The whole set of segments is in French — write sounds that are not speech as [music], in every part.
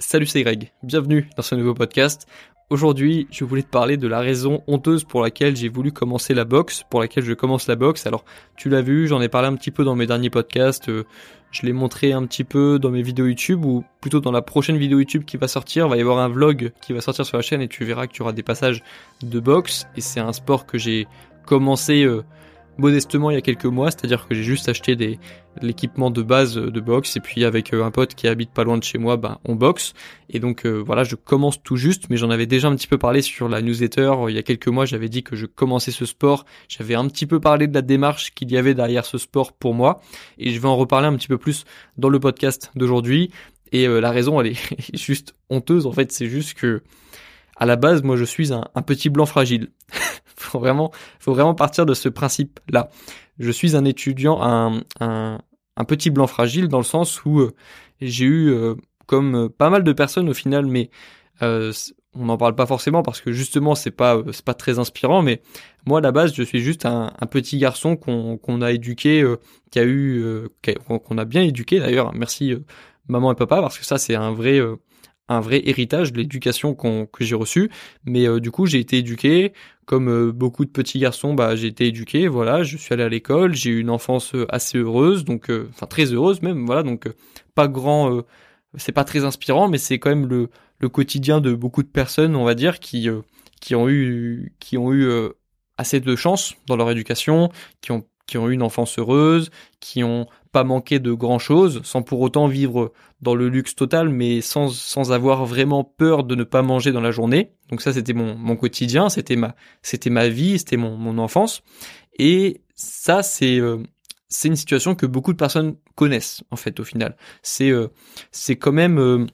Salut, c'est Greg. Bienvenue dans ce nouveau podcast. Aujourd'hui, je voulais te parler de la raison honteuse pour laquelle j'ai voulu commencer la boxe, pour laquelle je commence la boxe. Alors, tu l'as vu, j'en ai parlé un petit peu dans mes derniers podcasts. euh, je l'ai montré un petit peu dans mes vidéos YouTube ou plutôt dans la prochaine vidéo YouTube qui va sortir. Il va y avoir un vlog qui va sortir sur la chaîne et tu verras que tu auras des passages de boxe. Et c'est un sport que j'ai commencé euh, modestement il y a quelques mois, c'est-à-dire que j'ai juste acheté des l'équipement de base de boxe et puis avec euh, un pote qui habite pas loin de chez moi, bah on boxe. Et donc euh, voilà, je commence tout juste, mais j'en avais déjà un petit peu parlé sur la newsletter. Euh, il y a quelques mois, j'avais dit que je commençais ce sport, j'avais un petit peu parlé de la démarche qu'il y avait derrière ce sport pour moi. Et je vais en reparler un petit peu plus dans le podcast d'aujourd'hui. Et euh, la raison elle est [laughs] juste honteuse en fait, c'est juste que à la base, moi je suis un, petit blanc fragile. [laughs] faut vraiment, faut vraiment partir de ce principe-là. Je suis un étudiant, un, un, petit blanc fragile dans le sens où euh, j'ai eu, euh, comme euh, pas mal de personnes au final, mais on n'en parle pas forcément parce que justement c'est pas, c'est pas très inspirant. Mais moi à la base, je suis juste un, petit garçon qu'on qu'on a éduqué, qui a eu, qu'on a bien éduqué d'ailleurs. Merci maman et papa parce que ça c'est un vrai un vrai héritage de l'éducation que j'ai reçue. Mais euh, du coup j'ai été éduqué. Comme euh, beaucoup de petits garçons bah j'ai été éduqué. Voilà je suis allé à l'école. J'ai eu une enfance euh, assez heureuse. Donc enfin très heureuse même. Voilà donc pas grand c'est pas très inspirant mais c'est quand même le le quotidien de beaucoup de personnes on va dire qui qui ont eu qui ont eu assez de chance dans leur éducation qui ont qui ont eu une enfance heureuse qui ont pas manqué de grand chose sans pour autant vivre dans le luxe total, mais sans, sans avoir vraiment peur de ne pas manger dans la journée. Donc ça, c'était mon, mon quotidien, c'était ma, c'était ma vie, c'était mon, mon enfance. Et ça, c'est, euh, c'est une situation que beaucoup de personnes connaissent, en fait, au final. C'est, euh, c'est quand même, euh,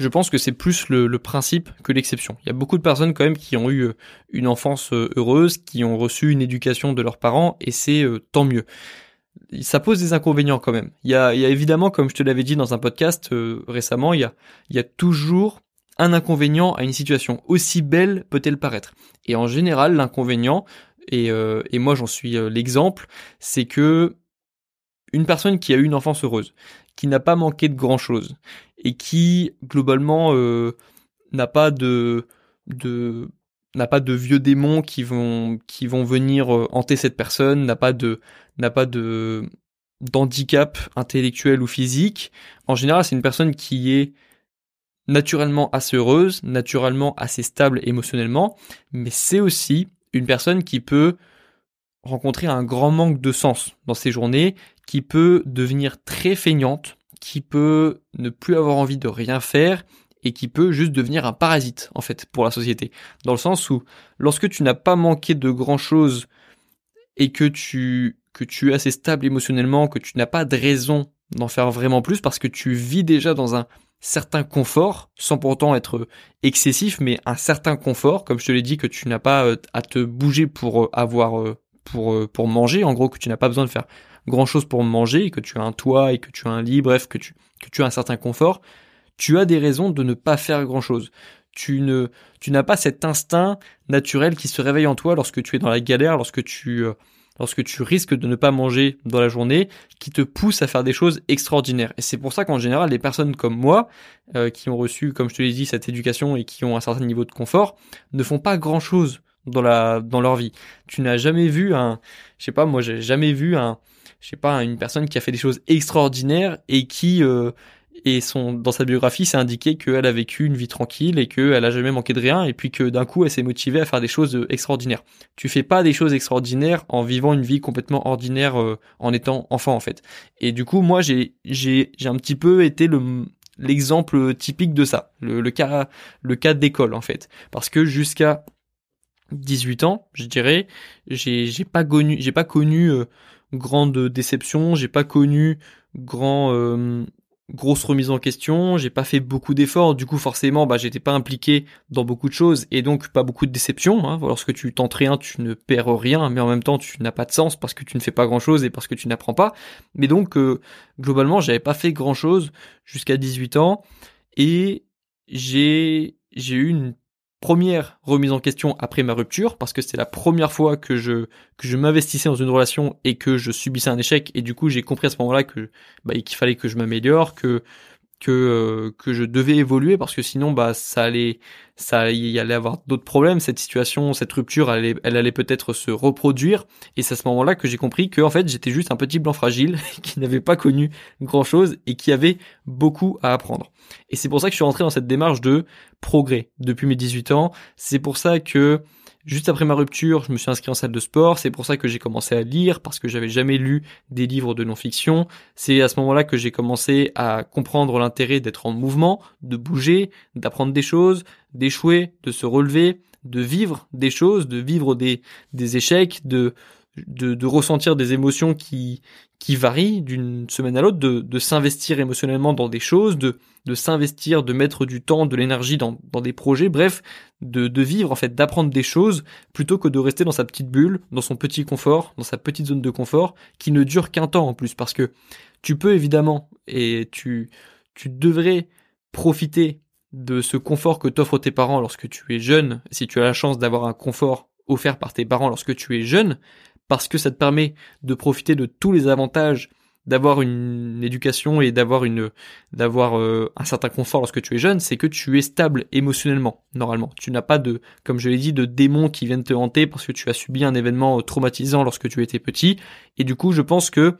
je pense que c'est plus le, le principe que l'exception. Il y a beaucoup de personnes quand même qui ont eu une enfance heureuse, qui ont reçu une éducation de leurs parents, et c'est tant mieux ça pose des inconvénients quand même. Il y a, évidemment, comme je te l'avais dit dans un podcast euh, récemment, il y a, toujours un inconvénient à une situation, aussi belle peut-elle paraître. Et en général, l'inconvénient, et, euh, moi j'en suis euh, l'exemple, c'est que une personne qui a eu une enfance heureuse, qui n'a pas manqué de grand-chose, et qui globalement n'a pas de n'a pas de vieux démons qui vont qui vont venir euh, hanter cette personne, n'a pas de n'a pas de d'handicap intellectuel ou physique. En général, c'est une personne qui est naturellement assez heureuse, naturellement assez stable émotionnellement, mais c'est aussi une personne qui peut rencontrer un grand manque de sens dans ses journées, qui peut devenir très feignante, qui peut ne plus avoir envie de rien faire et qui peut juste devenir un parasite en fait pour la société. Dans le sens où lorsque tu n'as pas manqué de grand chose et que tu que tu es assez stable émotionnellement, que tu n'as pas de raison d'en faire vraiment plus parce que tu vis déjà dans un certain confort, sans pourtant être excessif, mais un certain confort, comme je te l'ai dit, que tu n'as pas euh, à te bouger pour euh, avoir, euh, pour, pour manger, en gros, que tu n'as pas besoin de faire grand chose pour manger, que tu as un toit, et que tu as un lit, bref, que que tu as un certain confort, tu as des raisons de ne pas faire grand chose. Tu ne, tu n'as pas cet instinct naturel qui se réveille en toi lorsque tu es dans la galère, lorsque tu, euh, lorsque tu risques de ne pas manger dans la journée, qui te pousse à faire des choses extraordinaires. Et c'est pour ça qu'en général, les personnes comme moi, euh, qui ont reçu, comme je te l'ai dit, cette éducation et qui ont un certain niveau de confort, ne font pas grand chose dans la, dans leur vie. Tu n'as jamais vu un, je sais pas, moi, j'ai jamais vu un, je sais pas, une personne qui a fait des choses extraordinaires et qui, euh, et son, dans sa biographie, c'est indiqué qu'elle a vécu une vie tranquille et qu'elle a jamais manqué de rien et puis que d'un coup, elle s'est motivée à faire des choses euh, extraordinaires. Tu fais pas des choses extraordinaires en vivant une vie complètement ordinaire euh, en étant enfant, en fait. Et du coup, moi, j'ai, j'ai, j'ai un petit peu été le, l'exemple typique de ça. Le, le cas, le cas d'école, en fait. Parce que jusqu'à 18 ans, je dirais, j'ai, j'ai pas connu, j'ai pas connu, euh, grande déception, j'ai pas connu grand, grosse remise en question, j'ai pas fait beaucoup d'efforts, du coup forcément bah j'étais pas impliqué dans beaucoup de choses et donc pas beaucoup de déceptions. Hein. Lorsque tu tentes rien, tu ne perds rien, mais en même temps tu n'as pas de sens parce que tu ne fais pas grand chose et parce que tu n'apprends pas. Mais donc euh, globalement j'avais pas fait grand chose jusqu'à 18 ans et j'ai j'ai eu une première remise en question après ma rupture parce que c'était la première fois que je que je m'investissais dans une relation et que je subissais un échec. Et du coup j'ai compris à ce moment-là que bah, qu'il fallait que je m'améliore que que euh, que je devais évoluer parce que sinon bah ça allait ça y allait avoir d'autres problèmes. Cette situation cette rupture elle allait, elle allait peut-être se reproduire. Et c'est à ce moment-là que j'ai compris que en fait j'étais juste un petit blanc fragile [laughs] qui n'avait pas connu grand chose et qui avait beaucoup à apprendre. Et c'est pour ça que je suis rentré dans cette démarche de progrès depuis mes 18 ans. C'est pour ça que Juste après ma rupture, je me suis inscrit en salle de sport. C'est pour ça que j'ai commencé à lire parce que j'avais jamais lu des livres de non-fiction. C'est à ce moment-là que j'ai commencé à comprendre l'intérêt d'être en mouvement, de bouger, d'apprendre des choses, d'échouer, de se relever, de vivre des choses, de vivre des, des échecs, de, de, ressentir des émotions qui, qui varient d'une semaine à l'autre, de, de s'investir émotionnellement dans des choses, de, de s'investir, de mettre du temps, de l'énergie dans, dans des projets, bref, de, de vivre en fait, d'apprendre des choses plutôt que de rester dans sa petite bulle, dans son petit confort, dans sa petite zone de confort, qui ne dure qu'un temps en plus, parce que tu peux évidemment, et tu, tu devrais profiter de ce confort que t'offrent tes parents lorsque tu es jeune, si tu as la chance d'avoir un confort offert par tes parents lorsque tu es jeune, parce que ça te permet de profiter de tous les avantages d'avoir une éducation et d'avoir une d'avoir euh, un certain confort lorsque tu es jeune, c'est que tu es stable émotionnellement normalement. Tu n'as pas de comme je l'ai dit de démons qui viennent te hanter parce que tu as subi un événement euh, traumatisant lorsque tu étais petit et du coup, je pense que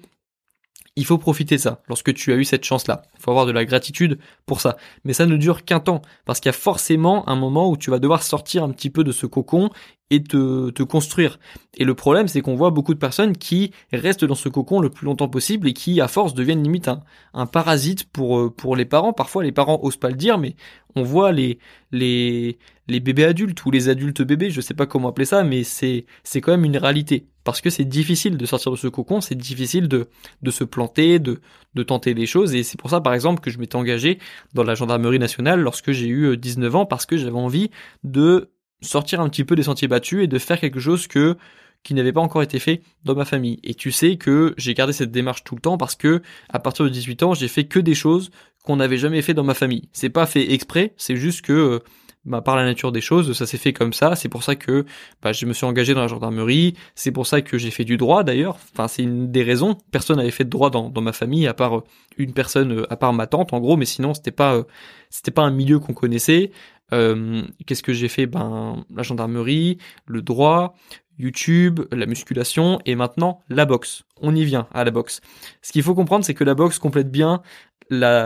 il faut profiter de ça lorsque tu as eu cette chance-là. Il faut avoir de la gratitude pour ça. Mais ça ne dure qu'un temps, parce qu'il y a forcément un moment où tu vas devoir sortir un petit peu de ce cocon et te, te construire. Et le problème, c'est qu'on voit beaucoup de personnes qui restent dans ce cocon le plus longtemps possible et qui, à force, deviennent limite un, un parasite pour, euh, pour les parents. Parfois, les parents osent pas le dire, mais on voit les, les, les bébés adultes ou les adultes bébés, je sais pas comment appeler ça, mais c'est, c'est quand même une réalité. Parce que c'est difficile de sortir de ce cocon, c'est difficile de, de se planter, de, de tenter des choses. Et c'est pour ça, par exemple, que je m'étais engagé dans la gendarmerie nationale lorsque j'ai eu 19 euh, ans, parce que j'avais envie de sortir un petit peu des sentiers battus et de faire quelque chose que qui n'avait pas encore été fait dans ma famille. Et tu sais que j'ai gardé cette démarche tout le temps parce que à partir de 18 ans, j'ai fait que des choses qu'on n'avait jamais fait dans ma famille. C'est pas fait exprès, c'est juste que euh, bah, par la nature des choses, ça s'est fait comme ça. C'est pour ça que bah, je me suis engagé dans la gendarmerie. C'est pour ça que j'ai fait du droit d'ailleurs. Enfin, c'est une des raisons. Personne n'avait fait de droit dans, dans ma famille à part euh, une personne, euh, à part ma tante en gros. Mais sinon, c'était pas, c'était pas un milieu qu'on connaissait. Euh, Qu'est-ce que j'ai fait? Ben la gendarmerie, le droit, YouTube, la musculation et maintenant la boxe. On y vient à la boxe. Ce qu'il faut comprendre, c'est que la boxe complète bien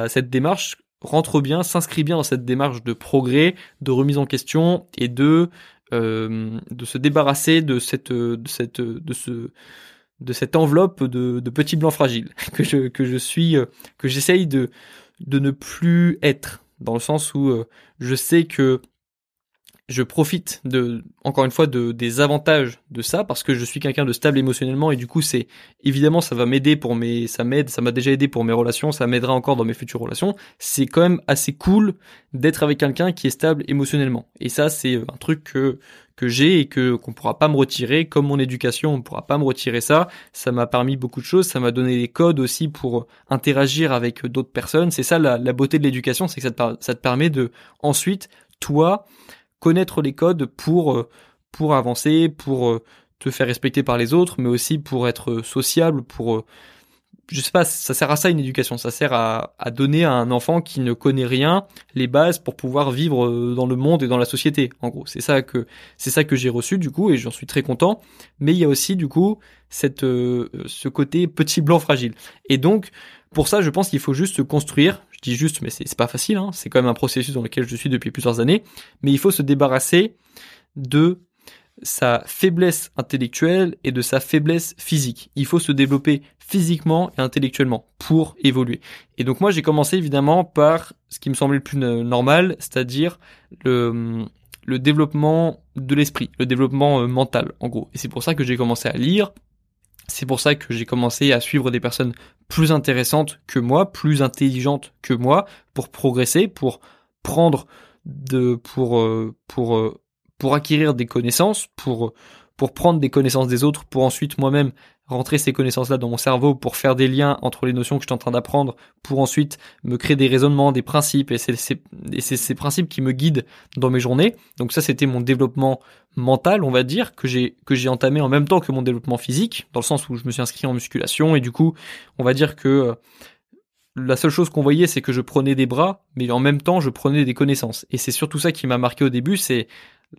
cette démarche, rentre bien, s'inscrit bien dans cette démarche de progrès, de remise en question et de euh, de se débarrasser de cette de cette de ce de cette enveloppe de, de petits blancs fragiles [laughs] que je que je suis que j'essaye de de ne plus être. Dans le sens où euh, je sais que je profite de encore une fois de des avantages de ça parce que je suis quelqu'un de stable émotionnellement et du coup c'est évidemment ça va m'aider pour mes ça m'aide ça m'a déjà aidé pour mes relations ça m'aidera encore dans mes futures relations. C'est quand même assez cool d'être avec quelqu'un qui est stable émotionnellement. Et ça c'est un truc que que j'ai et que qu'on pourra pas me retirer. Comme mon éducation on pourra pas me retirer ça. Ça m'a permis beaucoup de choses. Ça m'a donné des codes aussi pour interagir avec d'autres personnes. C'est ça la, beauté de l'éducation c'est que ça te, ça te permet de ensuite toi connaître les codes pour euh, pour avancer, pour euh, te faire respecter par les autres, mais aussi pour être sociable, pour euh, je sais pas, ça sert à ça une éducation, ça sert à, à, donner à un enfant qui ne connaît rien les bases pour pouvoir vivre dans le monde et dans la société. En gros, c'est ça que c'est ça que j'ai reçu du coup et j'en suis très content. Mais il y a aussi du coup cette ce côté petit blanc fragile. Et donc pour ça, je pense qu'il faut juste se construire. Je dis juste, mais c'est pas facile. Hein. C'est quand même un processus dans lequel je suis depuis plusieurs années. Mais il faut se débarrasser de sa faiblesse intellectuelle et de sa faiblesse physique. Il faut se développer physiquement et intellectuellement pour évoluer. Et donc moi j'ai commencé évidemment par ce qui me semblait le plus normal, c'est-à-dire le, le développement de l'esprit, le développement euh, mental en gros. Et c'est pour ça que j'ai commencé à lire, c'est pour ça que j'ai commencé à suivre des personnes plus intéressantes que moi, plus intelligentes que moi, pour progresser, pour prendre de, pour, euh, pour, euh, pour acquérir des connaissances, pour, pour prendre des connaissances des autres, pour ensuite moi-même rentrer ces connaissances-là dans mon cerveau pour faire des liens entre les notions que je suis en train d'apprendre, pour ensuite me créer des raisonnements, des principes, et c'est ces principes qui me guident dans mes journées. Donc ça, c'était mon développement mental, on va dire, que j'ai que j'ai entamé en même temps que mon développement physique, dans le sens où je me suis inscrit en musculation, et du coup, on va dire que la seule chose qu'on voyait, c'est que je prenais des bras, mais en même temps, je prenais des connaissances. Et c'est surtout ça qui m'a marqué au début, c'est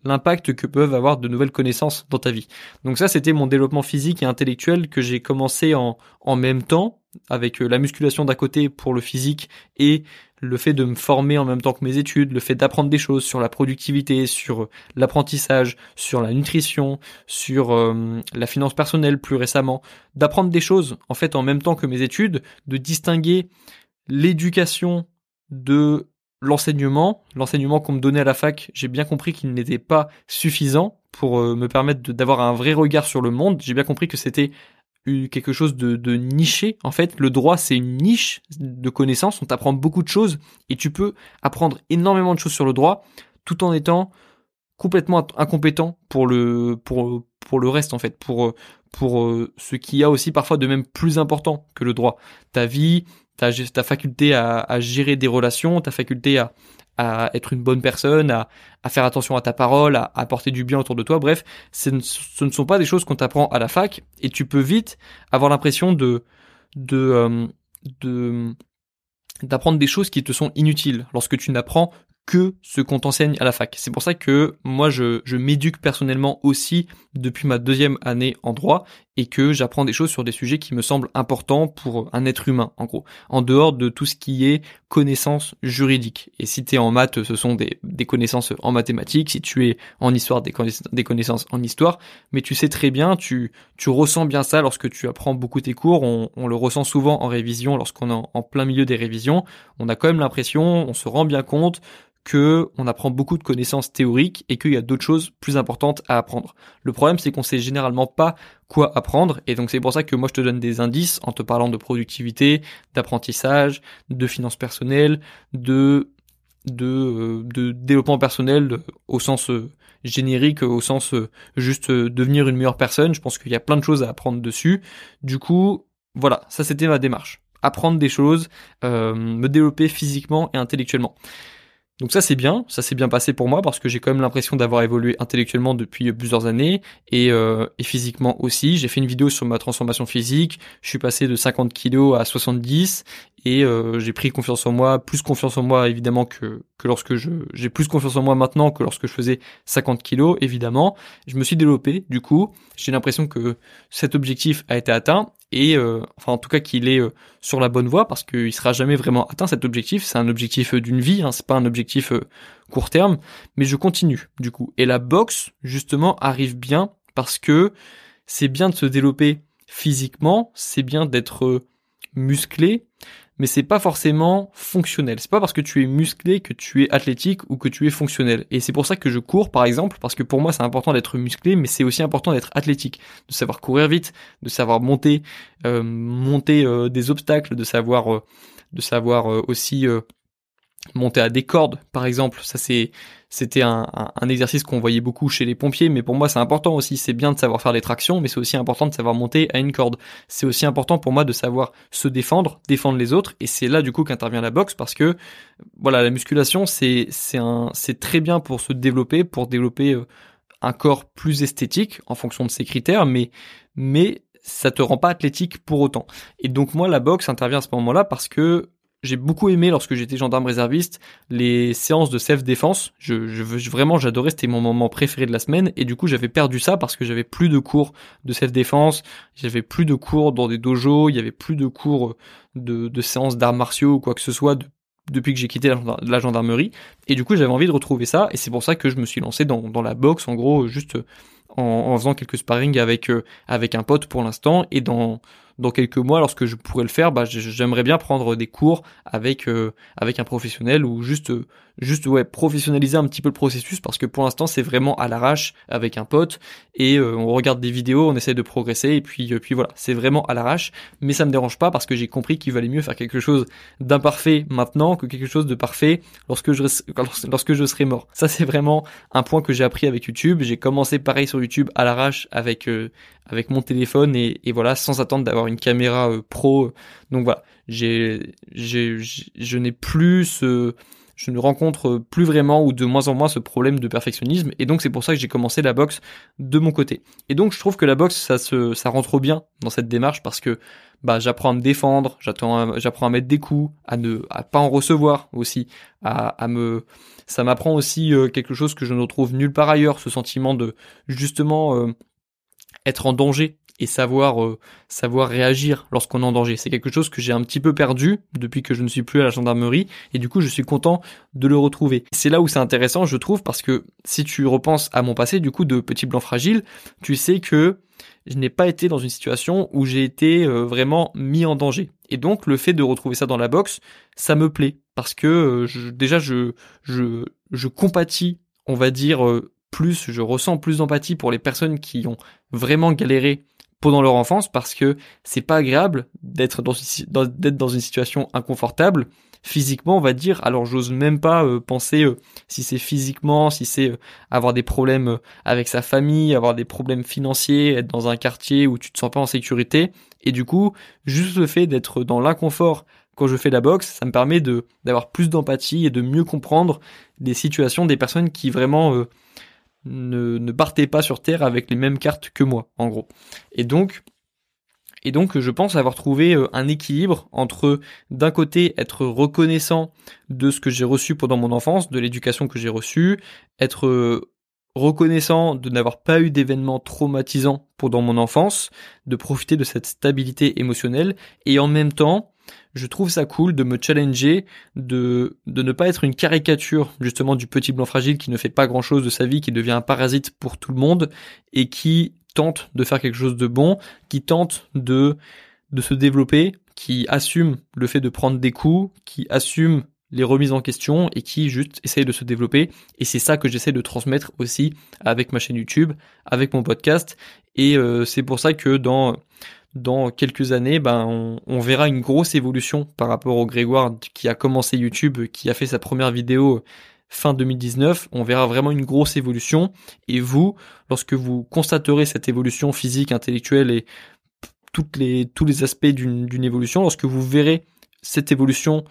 l'impact que peuvent avoir de nouvelles connaissances dans ta vie. Donc ça, c'était mon développement physique et intellectuel que j'ai commencé en, en même temps, avec euh, la musculation d'un côté pour le physique et le fait de me former en même temps que mes études, le fait d'apprendre des choses sur la productivité, sur l'apprentissage, sur la nutrition, sur euh, la finance personnelle plus récemment, d'apprendre des choses en fait en même temps que mes études, de distinguer l'éducation de l'enseignement, l'enseignement qu'on me donnait à la fac, j'ai bien compris qu'il n'était pas suffisant pour euh, me permettre d'avoir un vrai regard sur le monde. J'ai bien compris que c'était quelque chose de, niché. En fait, le droit, c'est une niche de connaissances. On t'apprend beaucoup de choses et tu peux apprendre énormément de choses sur le droit tout en étant complètement incompétent pour le pour pour le reste en fait pour pour euh, ce qu'il y a aussi parfois de même plus important que le droit ta vie ta faculté à, gérer des relations ta faculté à être une bonne personne, à, faire attention à ta parole, à, apporter du bien autour de toi. Bref, ce ne, sont pas des choses qu'on t'apprend à la fac et tu peux vite avoir l'impression euh, de d'apprendre des choses qui te sont inutiles lorsque tu n'apprends que ce qu'on t'enseigne à la fac. C'est pour ça que moi je m'éduque personnellement aussi depuis ma deuxième année en droit et que j'apprends des choses sur des sujets qui me semblent importants pour un être humain en gros, en dehors de tout ce qui est connaissances juridiques. Et si tu es en maths, ce sont des, des, connaissances en mathématiques, si tu es en histoire, des, connaissances en histoire, mais tu sais très bien, tu, ressens bien ça lorsque tu apprends beaucoup tes cours, on, on le ressent souvent en révision, lorsqu'on est en plein milieu des révisions, on a quand même l'impression, on se rend bien compte que on apprend beaucoup de connaissances théoriques et qu'il y a d'autres choses plus importantes à apprendre. Le problème, c'est qu'on sait généralement pas quoi apprendre et donc c'est pour ça que moi je te donne des indices en te parlant de productivité, d'apprentissage, de finances personnelles, de de, euh, développement personnel au sens euh, générique, au sens euh, juste devenir une meilleure personne. Je pense qu'il y a plein de choses à apprendre dessus. Du coup, voilà, ça c'était ma démarche. Apprendre des choses, me développer physiquement et intellectuellement. Donc ça c'est bien, ça s'est bien passé pour moi parce que j'ai quand même l'impression d'avoir évolué intellectuellement depuis plusieurs années et, euh, et physiquement aussi. J'ai fait une vidéo sur ma transformation physique, je suis passé de 50 kilos à 70 et euh, j'ai pris confiance en moi, plus confiance en moi évidemment que, que lorsque je j'ai plus confiance en moi maintenant que lorsque je faisais 50 kilos évidemment. Je me suis développé du coup, j'ai l'impression que cet objectif a été atteint et euh, enfin en tout cas qu'il est euh, sur la bonne voie parce qu'il sera jamais vraiment atteint cet objectif. C'est un objectif d'une vie, hein, c'est pas un objectif court terme, mais je continue du coup. Et la boxe justement arrive bien parce que c'est bien de se développer physiquement, c'est bien d'être musclé, mais c'est pas forcément fonctionnel. C'est pas parce que tu es musclé que tu es athlétique ou que tu es fonctionnel. Et c'est pour ça que je cours, par exemple, parce que pour moi c'est important d'être musclé, mais c'est aussi important d'être athlétique, de savoir courir vite, de savoir monter, euh, monter euh, des obstacles, de savoir, euh, de savoir aussi monter à des cordes, par exemple. Ça, c'était un, un, exercice qu'on voyait beaucoup chez les pompiers, mais pour moi, c'est important aussi. C'est bien de savoir faire des tractions, mais c'est aussi important de savoir monter à une corde. C'est aussi important pour moi de savoir se défendre, défendre les autres, et c'est là, du coup, qu'intervient la boxe, parce que, voilà, la musculation, c'est, c'est un, c'est très bien pour se développer, pour développer euh, un corps plus esthétique, en fonction de ses critères, mais, mais, ça te rend pas athlétique pour autant. Et donc moi, la boxe intervient à ce moment-là parce que j'ai beaucoup aimé lorsque j'étais gendarme réserviste les séances de self-défense. Je, je, vraiment, j'adorais, c'était mon moment préféré de la semaine. Et du coup, j'avais perdu ça parce que j'avais plus de cours de self-défense, j'avais plus de cours dans des dojos, il y avait plus de cours de, de séances d'arts martiaux ou quoi que ce soit depuis que j'ai quitté la, gendarmerie. Et du coup, j'avais envie de retrouver ça. Et c'est pour ça que je me suis lancé dans, dans la boxe, en gros, juste en, en faisant quelques sparring avec, euh, avec un pote pour l'instant. Et dans dans quelques mois, lorsque je pourrais le faire, bah, j'aimerais bien prendre des cours avec euh, avec un professionnel ou juste juste ouais professionnaliser un petit peu le processus parce que pour l'instant c'est vraiment à l'arrache avec un pote et euh, on regarde des vidéos, on essaie de progresser et puis euh, puis voilà, c'est vraiment à l'arrache, mais ça me dérange pas parce que j'ai compris qu'il valait mieux faire quelque chose d'imparfait maintenant que quelque chose de parfait lorsque je lorsque je serai mort. Ça c'est vraiment un point que j'ai appris avec YouTube. J'ai commencé pareil sur YouTube à l'arrache avec avec mon téléphone et, et voilà sans attendre d'avoir une caméra pro. Donc voilà, j'ai j'ai je n'ai plus ce je ne rencontre plus vraiment ou de moins en moins ce problème de perfectionnisme. Et donc c'est pour ça que j'ai commencé la boxe de mon côté. Et donc je trouve que la boxe, ça se, ça rentre bien dans cette démarche parce que bah j'apprends à me défendre, j'apprends à, mettre des coups, à ne à pas en recevoir aussi, à, à me ça m'apprend aussi euh, quelque chose que je ne retrouve nulle part ailleurs, ce sentiment de justement euh, être en danger et savoir euh, savoir réagir lorsqu'on est en danger. C'est quelque chose que j'ai un petit peu perdu depuis que je ne suis plus à la gendarmerie et du coup je suis content de le retrouver. C'est là où c'est intéressant je trouve parce que si tu repenses à mon passé du coup de petit blanc fragile, tu sais que je n'ai pas été dans une situation où j'ai été euh, vraiment mis en danger. Et donc le fait de retrouver ça dans la boxe, ça me plaît parce que euh, déjà je je je compatis, on va dire plus, je ressens plus d'empathie pour les personnes qui ont vraiment galéré pendant leur enfance parce que c'est pas agréable d'être dans, une situation inconfortable physiquement on va dire. Alors j'ose même pas euh, penser euh, si c'est physiquement si c'est euh, avoir des problèmes avec sa famille avoir des problèmes financiers être dans un quartier où tu te sens pas en sécurité. Et du coup juste le fait d'être dans l'inconfort quand je fais la boxe ça me permet de d'avoir plus d'empathie et de mieux comprendre des situations des personnes qui vraiment ne, ne partez pas sur Terre avec les mêmes cartes que moi, en gros. Et donc, et donc, je pense avoir trouvé euh, un équilibre entre, d'un côté, être reconnaissant de ce que j'ai reçu pendant mon enfance, de l'éducation que j'ai reçue, être euh, reconnaissant de n'avoir pas eu d'événements traumatisants pendant mon enfance, de profiter de cette stabilité émotionnelle, et en même temps, je trouve ça cool de me challenger, de, de ne pas être une caricature justement du petit blanc fragile qui ne fait pas grand chose de sa vie, qui devient un parasite pour tout le monde et qui tente de faire quelque chose de bon, qui tente de, de se développer, qui assume le fait de prendre des coups, qui assume les remises en question et qui juste essaye de se développer. Et c'est ça que j'essaie de transmettre aussi avec ma chaîne YouTube, avec mon podcast. Et euh, c'est pour ça que dans dans quelques années, ben, on, verra une grosse évolution par rapport au Grégoire qui a commencé YouTube, qui a fait sa première vidéo fin 2019. On verra vraiment une grosse évolution. Et vous, lorsque vous constaterez cette évolution physique, intellectuelle et tous les aspects d'une évolution, lorsque vous verrez cette évolution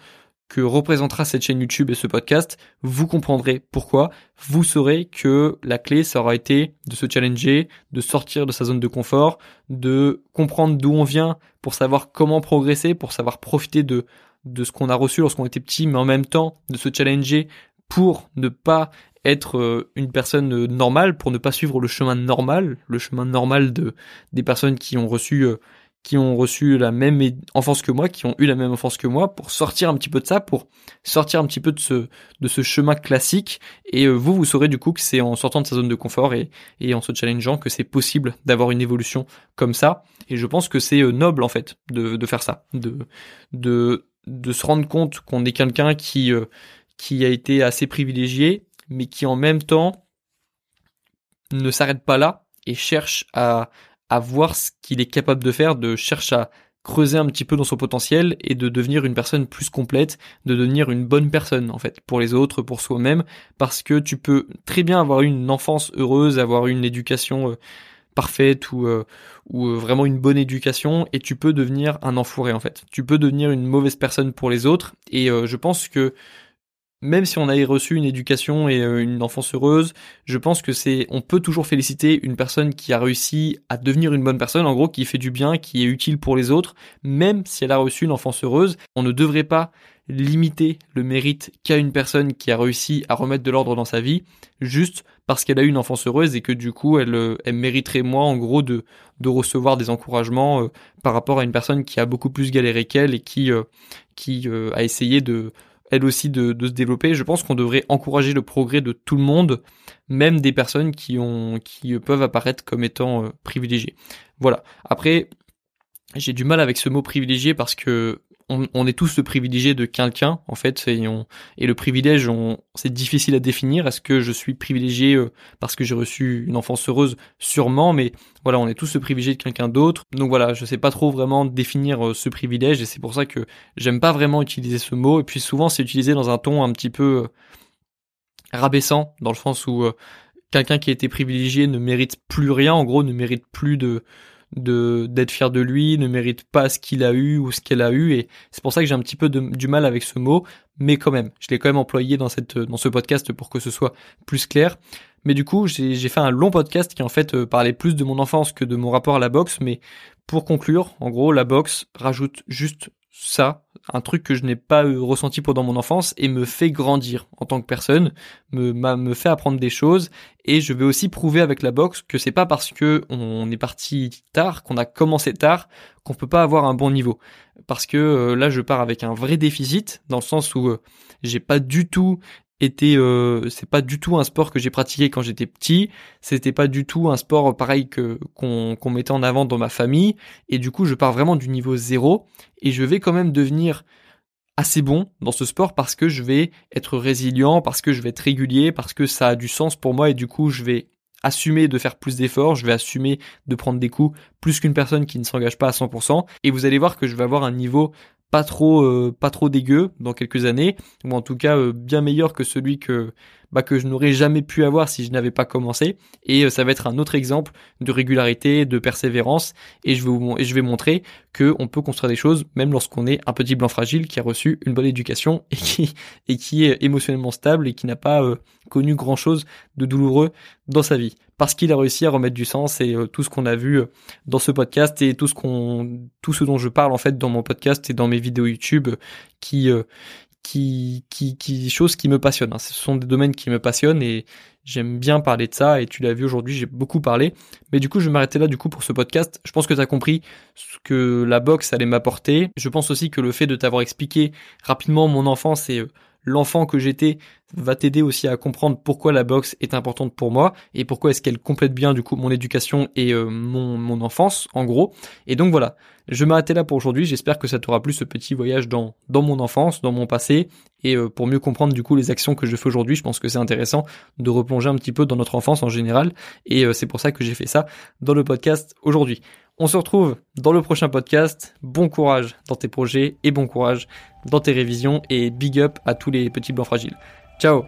que représentera cette chaîne YouTube et ce podcast, vous comprendrez pourquoi. Vous saurez que la clé, ça aura été de se challenger, de sortir de sa zone de confort, de comprendre d'où on vient pour savoir comment progresser, pour savoir profiter de, de ce qu'on a reçu lorsqu'on était petit, mais en même temps de se challenger pour ne pas être euh, une personne euh, normale, pour ne pas suivre le chemin normal, le chemin normal de des personnes qui ont reçu euh, qui ont reçu la même enfance que moi, qui ont eu la même enfance que moi, pour sortir un petit peu de ça, pour sortir un petit peu de ce de ce chemin classique. Et euh, vous, vous saurez du coup que c'est en sortant de sa zone de confort et, en se challengeant que c'est possible d'avoir une évolution comme ça. Et je pense que c'est euh, noble en fait de, de faire ça, de de de se rendre compte qu'on est quelqu'un qui euh, qui a été assez privilégié, mais qui en même temps ne s'arrête pas là et cherche à à voir ce qu'il est capable de faire, de chercher à creuser un petit peu dans son potentiel et de devenir une personne plus complète, de devenir une bonne personne en fait pour les autres, pour soi-même, parce que tu peux très bien avoir une enfance heureuse, avoir une éducation euh, parfaite ou euh, ou euh, vraiment une bonne éducation et tu peux devenir un enfoiré en fait. Tu peux devenir une mauvaise personne pour les autres et je pense que même si on a reçu une éducation et euh, une enfance heureuse, je pense que c'est, on peut toujours féliciter une personne qui a réussi à devenir une bonne personne, en gros, qui fait du bien, qui est utile pour les autres, même si elle a reçu une enfance heureuse. On ne devrait pas limiter le mérite qu'a une personne qui a réussi à remettre de l'ordre dans sa vie, juste parce qu'elle a eu une enfance heureuse et que du coup, elle, euh, mériterait moins, en gros, de, de recevoir des encouragements euh, par rapport à une personne qui a beaucoup plus galéré qu'elle et qui, qui a essayé de elle aussi de, se développer. Je pense qu'on devrait encourager le progrès de tout le monde, même des personnes qui ont qui peuvent apparaître comme étant euh, privilégiées. Voilà. Après, j'ai du mal avec ce mot privilégié parce que on, est tous le privilégié de quelqu'un en fait et, le privilège c'est difficile à définir. Est-ce que je suis privilégié euh, parce que j'ai reçu une enfance heureuse? Sûrement mais voilà on est tous le privilégié de quelqu'un d'autre. Donc voilà je sais pas trop vraiment définir euh, ce privilège et c'est pour ça que j'aime pas vraiment utiliser ce mot. Et puis souvent c'est utilisé dans un ton un petit peu euh, rabaissant dans le sens où quelqu'un qui a été privilégié ne mérite plus rien. En gros ne mérite plus de de d'être fier de lui, ne mérite pas ce qu'il a eu ou ce qu'elle a eu et c'est pour ça que j'ai un petit peu du mal avec ce mot, mais quand même, je l'ai quand même employé dans cette dans ce podcast pour que ce soit plus clair. Mais du coup, j'ai fait un long podcast qui en fait euh, parlait plus de mon enfance que de mon rapport à la boxe, mais pour conclure, en gros, la boxe rajoute juste ça, un truc que je n'ai pas ressenti pendant mon enfance et me fait grandir en tant que personne, me, me fait apprendre des choses et je vais aussi prouver avec la boxe que c'est pas parce que on est parti tard, qu'on a commencé tard, qu'on peut pas avoir un bon niveau. Parce que euh, là, je pars avec un vrai déficit dans le sens où euh, j'ai pas du tout était euh, c'est pas du tout un sport que j'ai pratiqué quand j'étais petit. C'était pas du tout un sport pareil que qu'on qu'on mettait en avant dans ma famille. Et du coup je pars vraiment du niveau zéro. Et je vais quand même devenir assez bon dans ce sport parce que je vais être résilient parce que je vais être régulier parce que ça a du sens pour moi. Et du coup je vais assumer de faire plus d'efforts, je vais assumer de prendre des coups plus qu'une personne qui ne s'engage pas à 100%, et vous allez voir que je vais avoir un niveau pas trop euh, pas trop dégueu dans quelques années ou en tout cas euh, bien meilleur que celui que bah, que je n'aurais jamais pu avoir si je n'avais pas commencé. Et euh, ça va être un autre exemple de régularité de persévérance. Et je vais vous, et je vais montrer que on peut construire des choses même lorsqu'on est un petit blanc fragile qui a reçu une bonne éducation [laughs] et qui et qui est émotionnellement stable et qui n'a pas connu grand chose de douloureux dans sa vie parce qu'il a réussi à remettre du sens et euh, tout ce qu'on a vu euh, dans ce podcast et tout ce dont je parle en fait dans mon podcast et dans mes vidéos YouTube euh, qui qui qui qui choses qui me passionnent. Hein. Ce sont des domaines qui me passionnent et j'aime bien parler de ça et tu l'as vu aujourd'hui, j'ai beaucoup parlé. Mais du coup, je vais m'arrêter là du coup pour ce podcast. Je pense que tu as compris ce que la boxe allait m'apporter. Je pense aussi que le fait de t'avoir expliqué rapidement mon enfance et l'enfant que j'étais va t'aider aussi à comprendre pourquoi la boxe est importante pour moi et pourquoi est-ce qu'elle complète bien du coup mon éducation et euh, mon, mon enfance en gros. Et donc voilà, je vais là pour aujourd'hui. J'espère que ça t'aura plu ce petit voyage dans, dans mon enfance, dans mon passé et euh, pour mieux comprendre du coup les actions que je fais aujourd'hui. Je pense que c'est intéressant de replonger un petit peu dans notre enfance en général et euh, c'est pour ça que j'ai fait ça dans le podcast aujourd'hui. On se retrouve dans le prochain podcast. Bon courage dans tes projets et bon courage dans tes révisions et big up à tous les petits blancs fragiles. Ciao